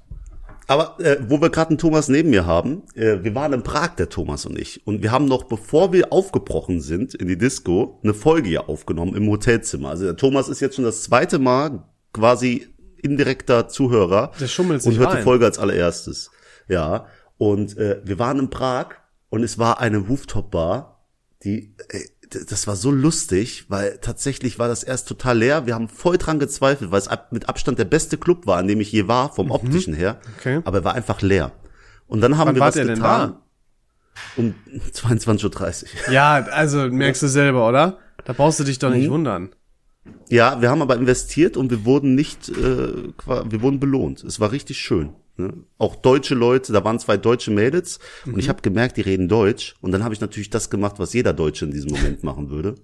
Aber äh, wo wir gerade einen Thomas neben mir haben, äh, wir waren in Prag, der Thomas und ich. Und wir haben noch, bevor wir aufgebrochen sind in die Disco, eine Folge hier aufgenommen im Hotelzimmer. Also der Thomas ist jetzt schon das zweite Mal quasi indirekter Zuhörer. Der schummelt Und sich hört rein. die Folge als allererstes. Ja. Und äh, wir waren in Prag und es war eine Rooftop-Bar, die, äh, das war so lustig, weil tatsächlich war das erst total leer. Wir haben voll dran gezweifelt, weil es ab, mit Abstand der beste Club war, an dem ich je war, vom optischen her. Mhm. Okay. Aber er war einfach leer. Und dann haben Wann wir was getan. Um 22.30 Uhr. Ja, also merkst du selber, oder? Da brauchst du dich doch nicht Mhm. wundern. Ja, wir haben aber investiert und wir wurden nicht, äh, wir wurden belohnt. Es war richtig schön. Ne? Auch deutsche Leute, da waren zwei deutsche Mädels und Mhm. ich habe gemerkt, die reden Deutsch. Und dann habe ich natürlich das gemacht, was jeder Deutsche in diesem Moment machen würde.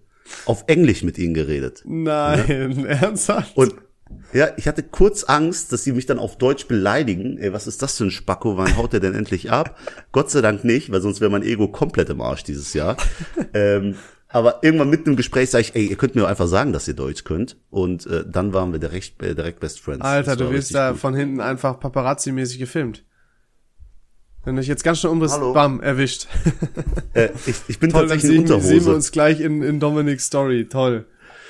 Auf Englisch mit ihnen geredet. Nein, ernsthaft? Und ja, ich hatte kurz Angst, dass sie mich dann auf Deutsch beleidigen. Ey, was ist das für ein Spacko? Wann haut der denn endlich ab? Gott sei Dank nicht, weil sonst wäre mein Ego komplett im Arsch dieses Jahr. ähm, aber irgendwann mitten im Gespräch sage ich, ey, ihr könnt mir einfach sagen, dass ihr Deutsch könnt. Und äh, dann waren wir direkt, äh, direkt Best Friends. Alter, du wirst da gut. von hinten einfach Paparazzi-mäßig gefilmt. Wenn du dich jetzt ganz schnell umriss, Hallo. bam, erwischt. Äh, ich, ich bin Toll, dann tatsächlich in sehen, sehen wir Unterhose. uns gleich in, in Dominics Story. Toll.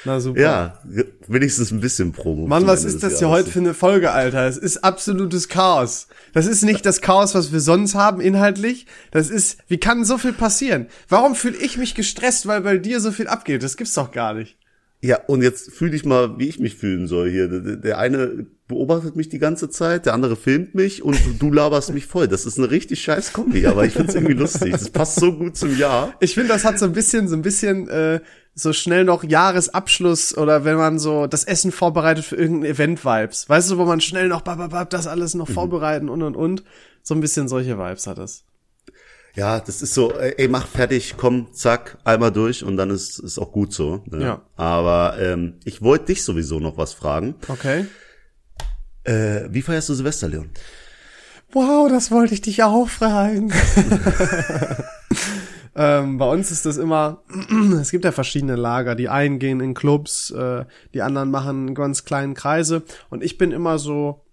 Na super. Ja, wenigstens ein bisschen Promo. Mann, was ist das hier heute für eine Folge, Alter? Es ist absolutes Chaos. Das ist nicht das Chaos, was wir sonst haben, inhaltlich. Das ist, wie kann so viel passieren? Warum fühle ich mich gestresst, weil bei dir so viel abgeht? Das gibt's doch gar nicht. Ja, und jetzt fühl dich mal, wie ich mich fühlen soll hier. Der, der eine beobachtet mich die ganze Zeit, der andere filmt mich und du laberst mich voll. Das ist eine richtig scheiß Kombi, aber ich find's irgendwie lustig. Das passt so gut zum Jahr. Ich finde, das hat so ein bisschen, so ein bisschen, äh, so schnell noch Jahresabschluss oder wenn man so das Essen vorbereitet für irgendein Event-Vibes. Weißt du, wo man schnell noch bababab, das alles noch vorbereiten und und und. So ein bisschen solche Vibes hat es. Ja, das ist so, ey, ey, mach fertig, komm, zack, einmal durch und dann ist ist auch gut so. Ne? Ja. Aber ähm, ich wollte dich sowieso noch was fragen. Okay. Äh, wie feierst du Silvester, Leon? Wow, das wollte ich dich auch fragen. ähm, bei uns ist das immer, es gibt ja verschiedene Lager. Die einen gehen in Clubs, äh, die anderen machen ganz kleinen Kreise. Und ich bin immer so,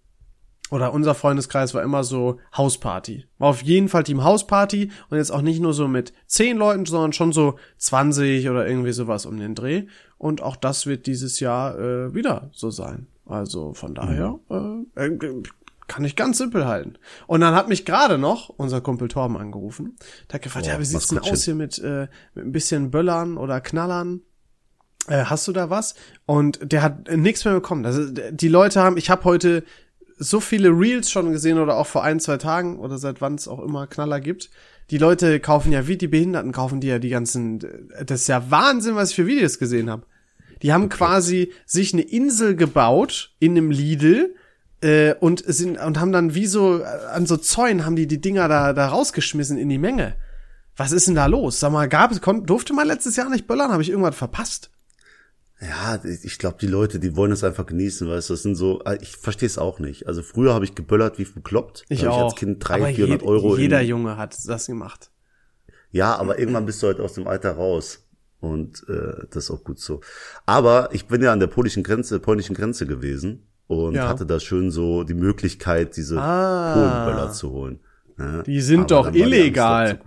oder unser Freundeskreis war immer so Hausparty. War auf jeden Fall Team Hausparty und jetzt auch nicht nur so mit zehn Leuten, sondern schon so 20 oder irgendwie sowas um den Dreh. Und auch das wird dieses Jahr äh, wieder so sein. Also von daher äh, äh, kann ich ganz simpel halten. Und dann hat mich gerade noch unser Kumpel Torben angerufen. Der hat gefragt, Boah, ja, wie sieht's denn aus hier mit, äh, mit ein bisschen Böllern oder Knallern? äh, hast du da was? Und der hat äh, nichts mehr bekommen. Also die Leute haben, ich habe heute so viele Reels schon gesehen oder auch vor ein, zwei Tagen oder seit wann es auch immer Knaller gibt. Die Leute kaufen ja wie die Behinderten, kaufen die ja die ganzen, das ist ja Wahnsinn, was ich für Videos gesehen habe. Die haben quasi sich eine Insel gebaut in einem Lidl äh, und sind und haben dann wie so äh, an so Zäunen haben die die Dinger da da rausgeschmissen in die Menge. Was ist denn da los? Sag mal, gab es durfte man letztes Jahr nicht böllern? Habe ich irgendwas verpasst? Ja, ich glaube, die Leute, die wollen es einfach genießen, weißt du, das sind so, äh, ich verstehe es auch nicht. Also früher habe ich geböllert wie bekloppt. Ich auch. als Kind 300, Aber 400 jed- Euro. Jeder in, Junge hat das gemacht. ja, aber irgendwann bist du halt aus dem Alter raus. Und äh, das ist auch gut so. Aber ich bin ja an der polnischen Grenze, polnischen Grenze gewesen und Ja. hatte da schön so die Möglichkeit, diese Ah. Polenböller zu holen. Ja, Die sind aber doch illegal.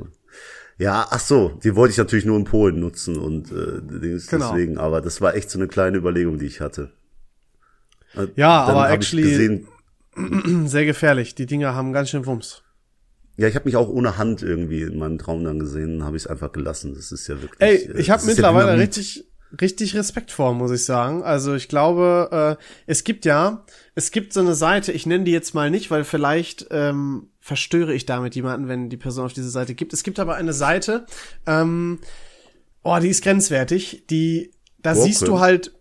Ja, ach so, die wollte ich natürlich nur in Polen nutzen und äh, Genau. deswegen, aber das war echt so eine kleine Überlegung, die ich hatte. Äh, Ja, dann aber actually- gesehen, Sehr gefährlich. Die Dinger haben ganz schön Wumms. ja, ich habe mich auch ohne Hand irgendwie in meinem Traum dann gesehen, habe ich es einfach gelassen. Das ist ja wirklich. Ey, äh, ich habe ja mittlerweile Dynamit. richtig, richtig Respekt vor, muss ich sagen. Also ich glaube, äh, es gibt ja, es gibt so eine Seite, ich nenne die jetzt mal nicht, weil vielleicht ähm, verstöre ich damit jemanden, wenn die Person auf diese Seite gibt. Es gibt aber eine Seite, ähm, oh, die ist grenzwertig, die, da Broken. siehst du halt,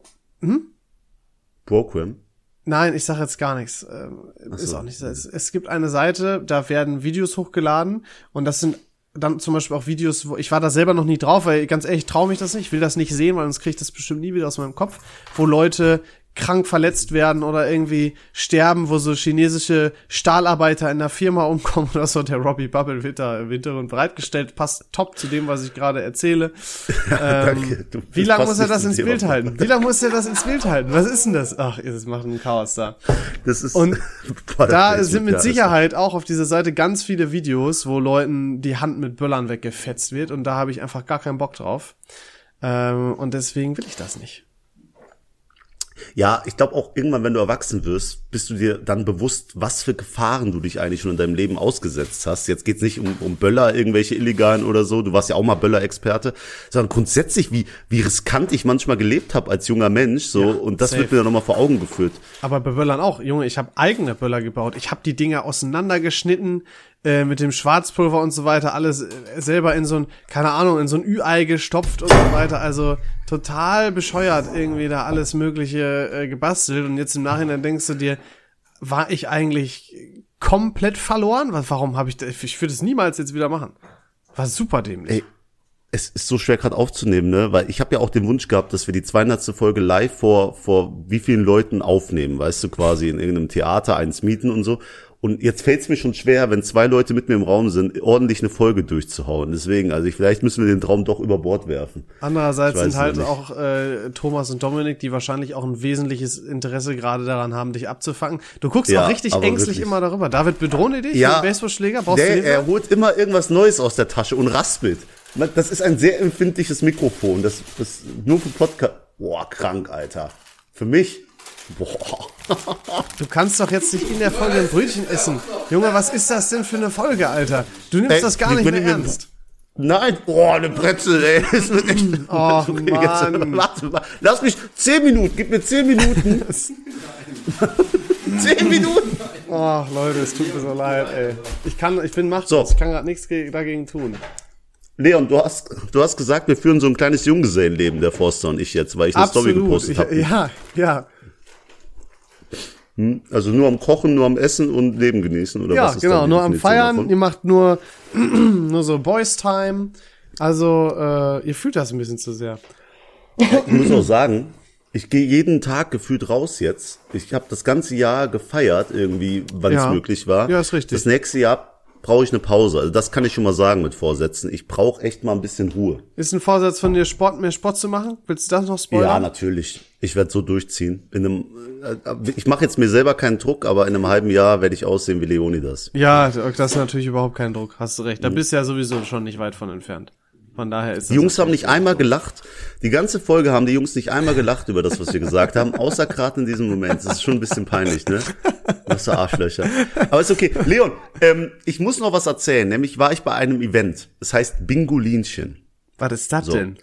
Broquim. Nein, ich sage jetzt gar nichts. Ähm, ist so. auch nicht. Es, es gibt eine Seite, da werden Videos hochgeladen und das sind dann zum Beispiel auch Videos, wo ich war da selber noch nie drauf, weil ganz ehrlich traue mich das nicht, ich will das nicht sehen, weil sonst kriege ich das bestimmt nie wieder aus meinem Kopf, wo Leute krank verletzt werden oder irgendwie sterben, wo so chinesische Stahlarbeiter in der Firma umkommen oder so. Der Robbie Bubble wird da im Hintergrund bereitgestellt, passt top zu dem, was ich gerade erzähle. ähm, danke. Du- wie lange muss er das ins Thema. Bild halten? Wie lange muss er das ins Bild halten? Was ist denn das? Ach, es macht ein Chaos da. Das ist. Und Da sind mit ja, Sicherheit auch auf dieser Seite ganz viele Videos, wo Leuten die Hand mit Böllern weggefetzt wird und da habe ich einfach gar keinen Bock drauf. Ähm, und deswegen will ich das nicht. Ja, ich glaube auch irgendwann, wenn du erwachsen wirst, bist du dir dann bewusst, was für Gefahren du dich eigentlich schon in deinem Leben ausgesetzt hast. Jetzt geht's nicht um, um Böller, irgendwelche illegalen oder so. Du warst ja auch mal Böller-Experte, sondern grundsätzlich, wie, wie riskant ich manchmal gelebt habe als junger Mensch. So und das safe. wird mir dann nochmal vor Augen geführt. Aber bei Böllern auch. Junge, ich habe eigene Böller gebaut. Ich habe die Dinger auseinandergeschnitten, äh, mit dem Schwarzpulver und so weiter, alles äh, selber in so ein, keine Ahnung, in so ein Ü-Ei gestopft und so weiter. Also total bescheuert irgendwie da alles Mögliche äh, gebastelt. Und jetzt im Nachhinein denkst du dir, war ich eigentlich komplett verloren? Warum habe ich das? Ich würde es niemals jetzt wieder machen. War super dämlich. Ey, es ist so schwer gerade aufzunehmen, ne? Weil ich habe ja auch den Wunsch gehabt, dass wir die 200. Folge live vor vor wie vielen Leuten aufnehmen, weißt du, quasi in irgendeinem Theater eins mieten und so. Und jetzt fällt es mir schon schwer, wenn zwei Leute mit mir im Raum sind, ordentlich eine Folge durchzuhauen. Deswegen, also ich, vielleicht müssen wir den Traum doch über Bord werfen. Andererseits sind halt nicht. auch äh, Thomas und Dominik, die wahrscheinlich auch ein wesentliches Interesse gerade daran haben, dich abzufangen. Du guckst Ja, auch richtig ängstlich wirklich. immer darüber. David, bedrohen die dich? Ja. Baseballschläger? Brauchst du Der, Hilfe? er holt immer irgendwas Neues aus der Tasche und raspelt. Das ist ein sehr empfindliches Mikrofon. Das, das nur für Podcast. Boah, krank, Alter. Für mich. Boah. Du kannst doch jetzt nicht in der Folge ein Brötchen essen. Junge, was ist das denn für eine Folge, Alter? Du nimmst Ey, das gar ich nicht mehr dem- ernst. Nein, boah, eine Brezel, ey. Das wird echt. Oh, Mann. warte, warte. Lass mich zehn Minuten, gib mir zehn Minuten. zehn Minuten. Oh, Leute, es tut mir so leid, ey. Ich kann, ich bin machtlos. So. Ich kann gerade nichts ge- dagegen tun. Leon, du hast, du hast gesagt, wir führen so ein kleines Junggesellenleben, der Forster und ich jetzt, weil ich eine Story Absolut. gepostet Ich, habe. ja, ja. Also nur am Kochen, nur am Essen und Leben genießen, oder Ja, was ist genau. Nur am Feiern. davon? Ihr macht nur, nur so Boys Time. Also, äh, ihr fühlt das ein bisschen zu sehr. Ich muss auch sagen, ich gehe jeden Tag gefühlt raus jetzt. Ich habe das ganze Jahr gefeiert, irgendwie, wann es Ja. möglich war. Ja, ist richtig. Das nächste Jahr brauche ich eine Pause. Also das kann ich schon mal sagen mit Vorsätzen. Ich brauche echt mal ein bisschen Ruhe. Ist ein Vorsatz von dir, Sport, mehr Sport zu machen? Willst du das noch spoilern? Ja, natürlich. Ich werde so durchziehen. In einem, äh, ich mache jetzt mir selber keinen Druck, aber in einem halben Jahr werde ich aussehen wie Leonidas. Ja, das ist natürlich überhaupt kein Druck. Hast du recht. Da bist du ja sowieso schon nicht weit von entfernt. Von daher ist Die Jungs haben nicht einmal gelacht. Die ganze Folge haben die Jungs nicht einmal gelacht über das, was wir gesagt haben, außer gerade in diesem Moment. Das ist schon ein bisschen peinlich, ne? Was für Arschlöcher. Aber ist okay. Leon, ähm, ich muss noch was erzählen. Nämlich war ich bei einem Event. Das heißt Bingolinchen. Was ist das So. denn?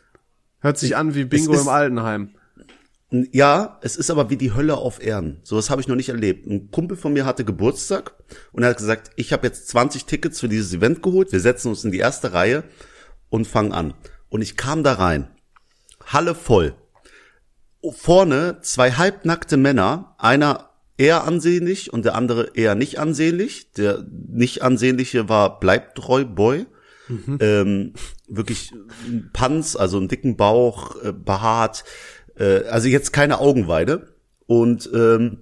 Hört sich an wie Bingo Es ist- im Altenheim. Ja, es ist aber wie die Hölle auf Erden. Sowas habe ich noch nicht erlebt. Ein Kumpel von mir hatte Geburtstag und er hat gesagt, ich habe jetzt 20 Tickets für dieses Event geholt. Wir setzen uns in die erste Reihe und fangen an. Und ich kam da rein. Halle voll. Vorne zwei halbnackte Männer, einer eher ansehnlich und der andere eher nicht ansehnlich. Der nicht ansehnliche war Bleibtreu Boy. Ähm, wirklich ein Panz, also einen dicken Bauch, äh, behaart, äh, also jetzt keine Augenweide. Und ähm,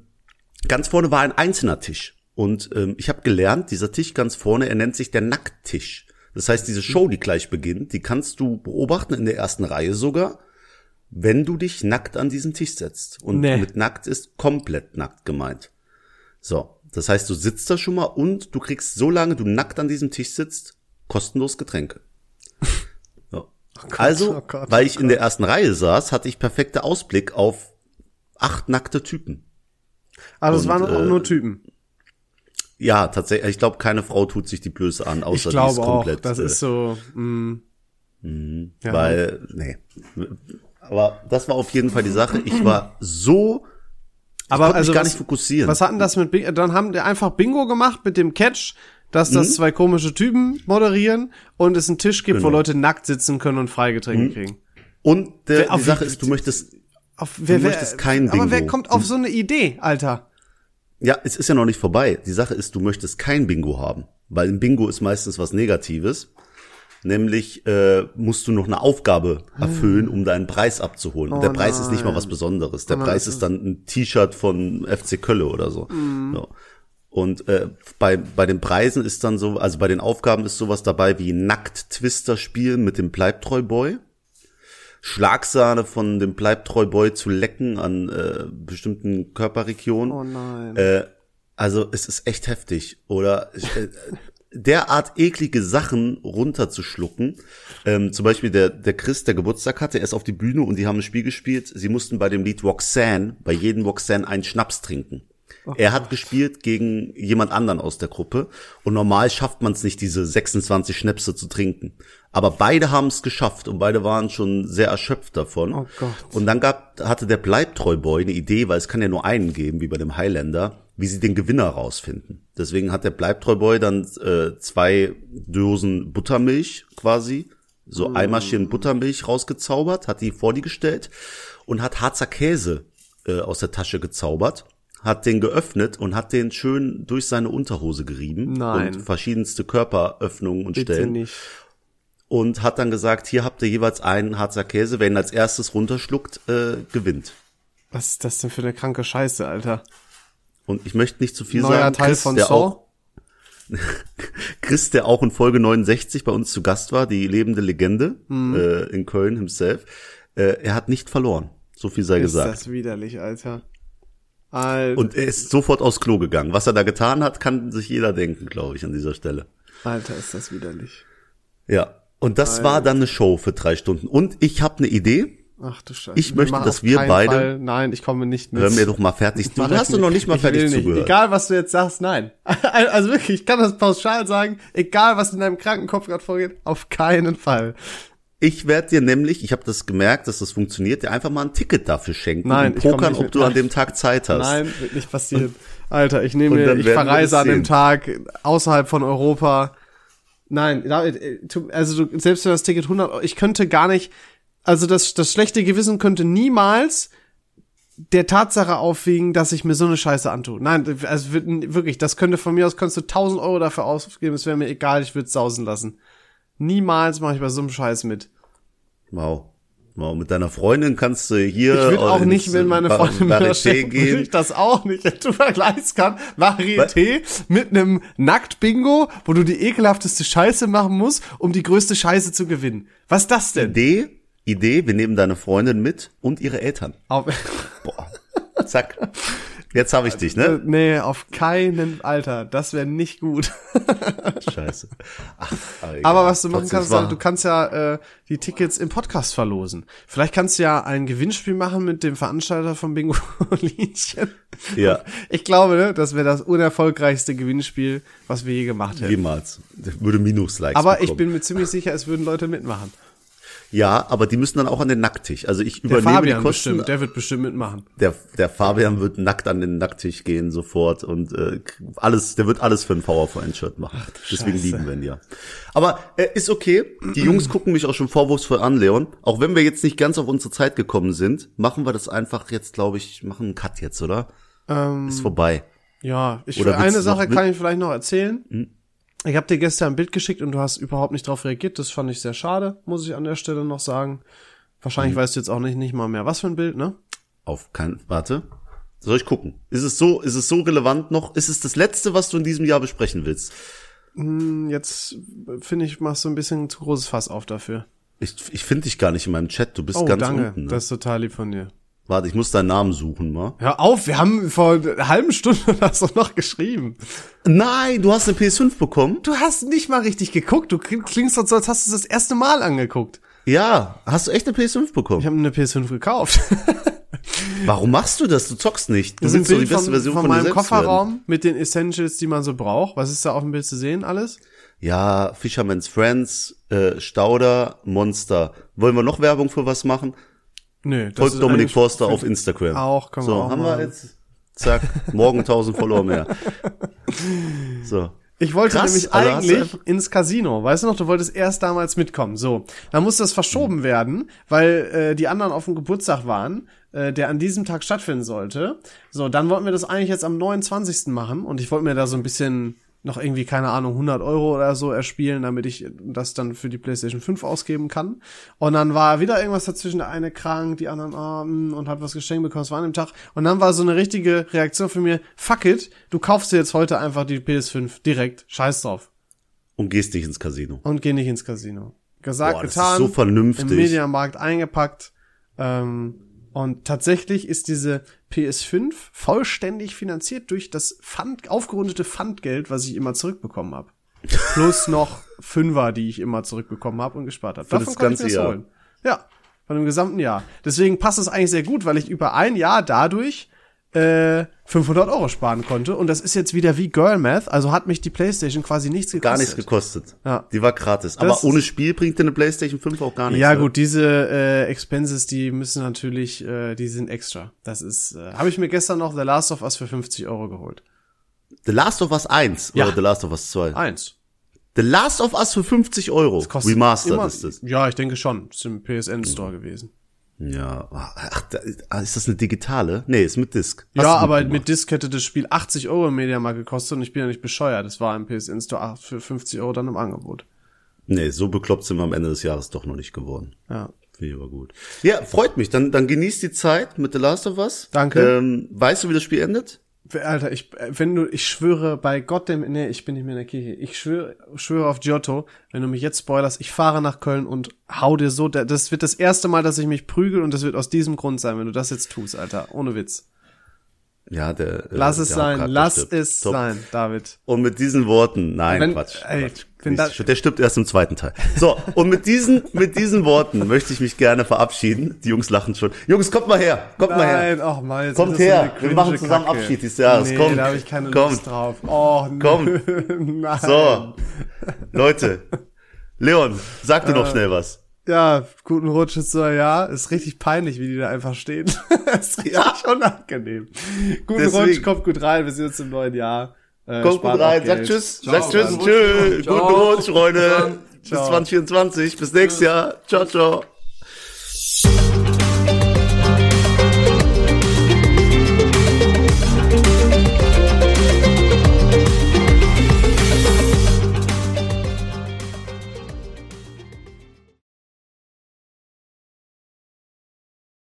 ganz vorne war ein einzelner Tisch. Und ähm, ich habe gelernt, dieser Tisch ganz vorne, er nennt sich der Nackttisch. Das heißt, diese Show, die gleich beginnt, die kannst du beobachten in der ersten Reihe sogar, wenn du dich nackt an diesen Tisch setzt. Und Nee. mit nackt ist komplett nackt gemeint. So, das heißt, du sitzt da schon mal und du kriegst, solange du nackt an diesem Tisch sitzt, kostenlos Getränke. Ja. also, oh Gott, weil oh ich in der ersten Reihe saß, hatte ich perfekte Ausblick auf acht nackte Typen. Aber es waren auch äh, nur Typen. Ja, tatsächlich. Ich glaube, keine Frau tut sich die Blöße an, Ich außer die ist glaube auch. komplett. Das äh, ist so, mh, ja. Weil, nee. Aber das war auf jeden Fall die Sache. Ich war so, ich aber also mich gar was, nicht fokussieren. was hatten das mit Bingo? Dann haben die einfach Bingo gemacht mit dem Catch, dass Mhm. das zwei komische Typen moderieren und es einen Tisch gibt, wo Genau. Leute nackt sitzen können und Freigetränke kriegen. Und der, Wer- die Sache ist, du möchtest, Auf, wer, möchtest kein Aber wer Bingo. kommt auf so eine Idee, Alter? Ja, es ist ja noch nicht vorbei. Die Sache ist, du möchtest kein Bingo haben. Weil ein Bingo ist meistens was Negatives. Nämlich äh, musst du noch eine Aufgabe erfüllen, um deinen Preis abzuholen. Und der Preis ist nicht mal was Besonderes. Der Preis ist dann ein T-Shirt von FC Kölle oder so. so. Und äh, bei, bei den Preisen ist dann so, also bei den Aufgaben ist sowas dabei wie Nackt-Twister spielen mit dem Bleibtreu-Boy. Schlagsahne von dem Bleibtreu-Boy zu lecken an äh, bestimmten Körperregionen. Oh nein. Äh, also es ist echt heftig. Oder äh, derart eklige Sachen runterzuschlucken. Ähm, zum Beispiel der, der Chris, der Geburtstag hatte, er ist auf die Bühne und die haben ein Spiel gespielt. Sie mussten bei dem Lied Roxanne, bei jedem Roxanne einen Schnaps trinken. Er hat gespielt gegen jemand anderen aus der Gruppe und normal schafft man es nicht, diese 26 Schnäpse zu trinken. Aber beide haben es geschafft und beide waren schon sehr erschöpft davon. Oh Gott. Und dann gab, hatte der Bleibtreu-Boy eine Idee, weil es kann ja nur einen geben, wie bei dem Highlander, wie sie den Gewinner rausfinden. Deswegen hat der Bleibtreu-Boy dann äh, zwei Dosen Buttermilch quasi, so Eimerchen Buttermilch rausgezaubert, hat die vor die gestellt und hat Harzer Käse äh, aus der Tasche gezaubert, hat den geöffnet und hat den schön durch seine Unterhose gerieben Nein. und verschiedenste Körperöffnungen und Bitte Stellen nicht. und hat dann gesagt, hier habt ihr jeweils einen Harzer Käse, wer ihn als erstes runterschluckt, äh, gewinnt. Was ist das denn für eine kranke Scheiße, Alter? Und ich möchte nicht zu viel Neuer sagen. Teil von der Saw? auch, Chris, der auch in Folge 69 bei uns zu Gast war, die lebende Legende Mhm. äh, in Köln himself, äh, er hat nicht verloren. So viel sei Ist gesagt. das widerlich, Alter. Alter, Und er ist sofort aufs Klo gegangen. Was er da getan hat, kann sich jeder denken, glaube ich, an dieser Stelle. Alter, ist das widerlich. Ja. Und das war dann eine Show für drei Stunden. Und ich habe eine Idee. Ach du Scheiße. Ich möchte, dass wir beide- Fall. Nein, ich komme nicht mit. Hör mir doch mal fertig zu. Du hast doch noch nicht mal Ich fertig zugehört. Egal, was du jetzt sagst, nein. Also wirklich, ich kann das pauschal sagen. Egal, was in deinem kranken Kopf gerade vorgeht, auf keinen Fall. Ich werde dir nämlich, ich habe das gemerkt, dass das funktioniert, dir einfach mal ein Ticket dafür schenken Nein, und pokern, ob du an dem Tag Zeit hast. Nein, wird nicht passieren. Alter, ich nehme, dann ich verreise an dem. Tag außerhalb von Europa. Nein, äh, also du, selbst wenn das Ticket 100 Euro, ich könnte gar nicht, also das, das schlechte Gewissen könnte niemals der Tatsache aufwiegen, dass ich mir so eine Scheiße antue. Nein, also wirklich, das könnte von mir aus, könntest du 1000 Euro dafür ausgeben, es wäre mir egal, ich würde es sausen lassen. Niemals mache ich bei so einem Scheiß mit. Wow. Wow, mit deiner Freundin kannst du hier Ich würde auch nicht, wenn meine Freundin schenkt, würde gehen. ich das auch nicht. Du vergleichst kann Varieté mit einem Nackt-Bingo, wo du die ekelhafteste Scheiße machen musst, um die größte Scheiße zu gewinnen. Was ist das denn? Idee, Idee, wir nehmen deine Freundin mit und ihre Eltern. Auf, Boah. Zack. Jetzt habe ich dich, äh, ne? nee, auf keinen Alter. Das wäre nicht gut. Scheiße. Ach, egal. Aber was du machen kannst, war- du kannst ja äh, die Tickets im Podcast verlosen. Vielleicht kannst du ja ein Gewinnspiel machen mit dem Veranstalter von Bingo Linchen. Ja. Ich glaube, ne, das wäre das unerfolgreichste Gewinnspiel, was wir je gemacht hätten. Jemals. Würde Minus-Likes Aber ich bekommen. bin mir ziemlich sicher, es würden Leute mitmachen. Ja, aber die müssen dann auch an den Nacktisch. Also ich Der übernehme Fabian die Kosten. bestimmt, der wird bestimmt mitmachen. Der, der Fabian wird nackt an den Nacktisch gehen sofort und äh, alles, der wird alles für ein VfN-Shirt machen. Deswegen Scheiße. lieben wir ihn ja. Aber äh, ist okay. Die Jungs gucken mich auch schon vorwurfsvoll an, Leon. Auch wenn wir jetzt nicht ganz auf unsere Zeit gekommen sind, machen wir das einfach jetzt, glaube ich, machen einen Cut jetzt, oder? Ähm, Ist vorbei. ja, ich Oder eine Sache kann ich vielleicht noch erzählen. Ich habe dir gestern ein Bild geschickt und du hast überhaupt nicht drauf reagiert. Das fand ich sehr schade, muss ich an der Stelle noch sagen. Wahrscheinlich weißt du jetzt auch nicht, nicht mal mehr, was für ein Bild, ne? Auf kein, warte. Soll ich gucken? Ist es so, ist es so relevant noch? Ist es das letzte, was du in diesem Jahr besprechen willst? Hm, Jetzt finde ich, machst du ein bisschen zu großes Fass auf dafür. Ich, ich finde dich gar nicht in meinem Chat. Du bist Oh, ganz danke. unten. Ne? Das ist total lieb von dir. Warte, ich muss deinen Namen suchen mal. Hör auf, wir haben vor einer halben Stunde das doch noch geschrieben. Nein, du hast eine PS5 bekommen? Du hast nicht mal richtig geguckt. Du klingst so, als hast du das erste Mal angeguckt. Ja, hast du echt eine PS5 bekommen? Ich habe eine PS5 gekauft. Warum machst du das? Du zockst nicht. Du Das willst doch die beste von, Version von, von, meinem Kofferraum mit den Essentials, die man so braucht. Was ist da auf dem Bild zu sehen alles? Werden. Ja, Fisherman's Friends, äh, Stauder, Monster. Wollen wir noch Werbung für was machen? Nö, das Folgt Dominik Forster auf Instagram. Auch, können wir so, auch haben wir machen. jetzt, zack, morgen 1000 Follower mehr. So. Ich wollte Krass, nämlich eigentlich ins Casino. Weißt du noch, du wolltest erst damals mitkommen. So, dann musste das verschoben werden, weil äh, die anderen auf dem Geburtstag waren, äh, der an diesem Tag stattfinden sollte. So, dann wollten wir das eigentlich jetzt am 29. machen und ich wollte mir da so ein bisschen noch irgendwie, keine Ahnung, 100 Euro oder so erspielen, damit ich das dann für die PlayStation 5 ausgeben kann. Und dann war wieder irgendwas dazwischen, der eine krank, die anderen arm und hat was geschenkt bekommen, es war an dem Tag. Und dann war so eine richtige Reaktion für mir, fuck it, du kaufst dir jetzt heute einfach die PS5 direkt, scheiß drauf. Und gehst nicht ins Casino. Und geh nicht ins Casino. Gesagt, Boah, getan. so vernünftig. Im Mediamarkt eingepackt. Ähm, und tatsächlich ist diese PS5 vollständig finanziert durch das Pfand, aufgerundete Pfandgeld, was ich immer zurückbekommen habe. plus noch Fünfer, die ich immer zurückbekommen habe und gespart habe. das ganze Jahr. Ja, von dem gesamten Jahr. Deswegen passt es eigentlich sehr gut, weil ich über ein Jahr dadurch äh, 500 Euro sparen konnte. Und das ist jetzt wieder wie Girl Math, also hat mich die Playstation quasi nichts gekostet. Gar nichts gekostet. Ja. Die war gratis. Aber Das- ohne Spiel bringt dir eine PlayStation 5 auch gar nichts. Ja ne? gut, diese äh, Expenses, die müssen natürlich, äh, die sind extra. Das ist, äh, habe ich mir gestern noch The Last of Us für 50 Euro geholt. The Last of Us 1 Ja. oder The Last of Us 2? Eins. The Last of Us für 50 Euro. Kostet Remastered immer- ist das. Ja, ich denke schon. Ist im PSN Store gewesen. Ja. Ach, ah, ist das eine digitale? Nee, ist mit Disc. Hast ja, aber mitgemacht? mit Disc hätte das Spiel 80 Euro im Mediamarkt gekostet und ich bin ja nicht bescheuert. Das war im PSN Store für 50 Euro dann im Angebot. Nee, so bekloppt sind wir am Ende des Jahres doch noch nicht geworden. Ja. Finde ich aber gut. Ja, freut mich. Dann, dann genieß die Zeit mit The Last of Us. Danke. Ähm, weißt du, wie das Spiel endet? Alter, ich, wenn du, ich schwöre bei Gott dem, nee, ich bin nicht mehr in der Kirche. Ich schwöre, schwöre auf Giotto, wenn du mich jetzt spoilerst, ich fahre nach Köln und hau dir so, da- das wird das erste Mal, dass ich mich prügel und das wird aus diesem Grund sein, wenn du das jetzt tust, Alter. Ohne Witz. Ja, der. Lass äh, es der sein, lass stirbt. es Top. sein, David. Und mit diesen Worten, nein, Wenn- Quatsch. ey, Quatsch. wenn da- der stirbt erst im zweiten Teil. So, und mit diesen, mit diesen Worten möchte ich mich gerne verabschieden. Die Jungs lachen schon. Jungs, kommt mal her, kommt mal her. Nein, ach mal, jetzt Kommt so her, eine wir machen zusammen Kacke. Abschied dieses Jahres. Nee, Kommt, da habe ich keine kommt. Lust drauf. Oh, Kommt. nein. So, Leute. Leon, sag du noch Äh. schnell was. Ja, guten Rutsch ins neue Jahr. Ist richtig peinlich, wie die da einfach stehen. ist richtig unangenehm. Guten Deswegen. Rutsch, kommt gut rein. Wir sehen uns im neuen Jahr. Äh, Kommt gut rein, sag Geld. tschüss, Ciao. sag tschüss, tschüss, guten. Rutsch, Freunde. Bis Ciao. 2024, bis nächstes Jahr. Ciao, ciao.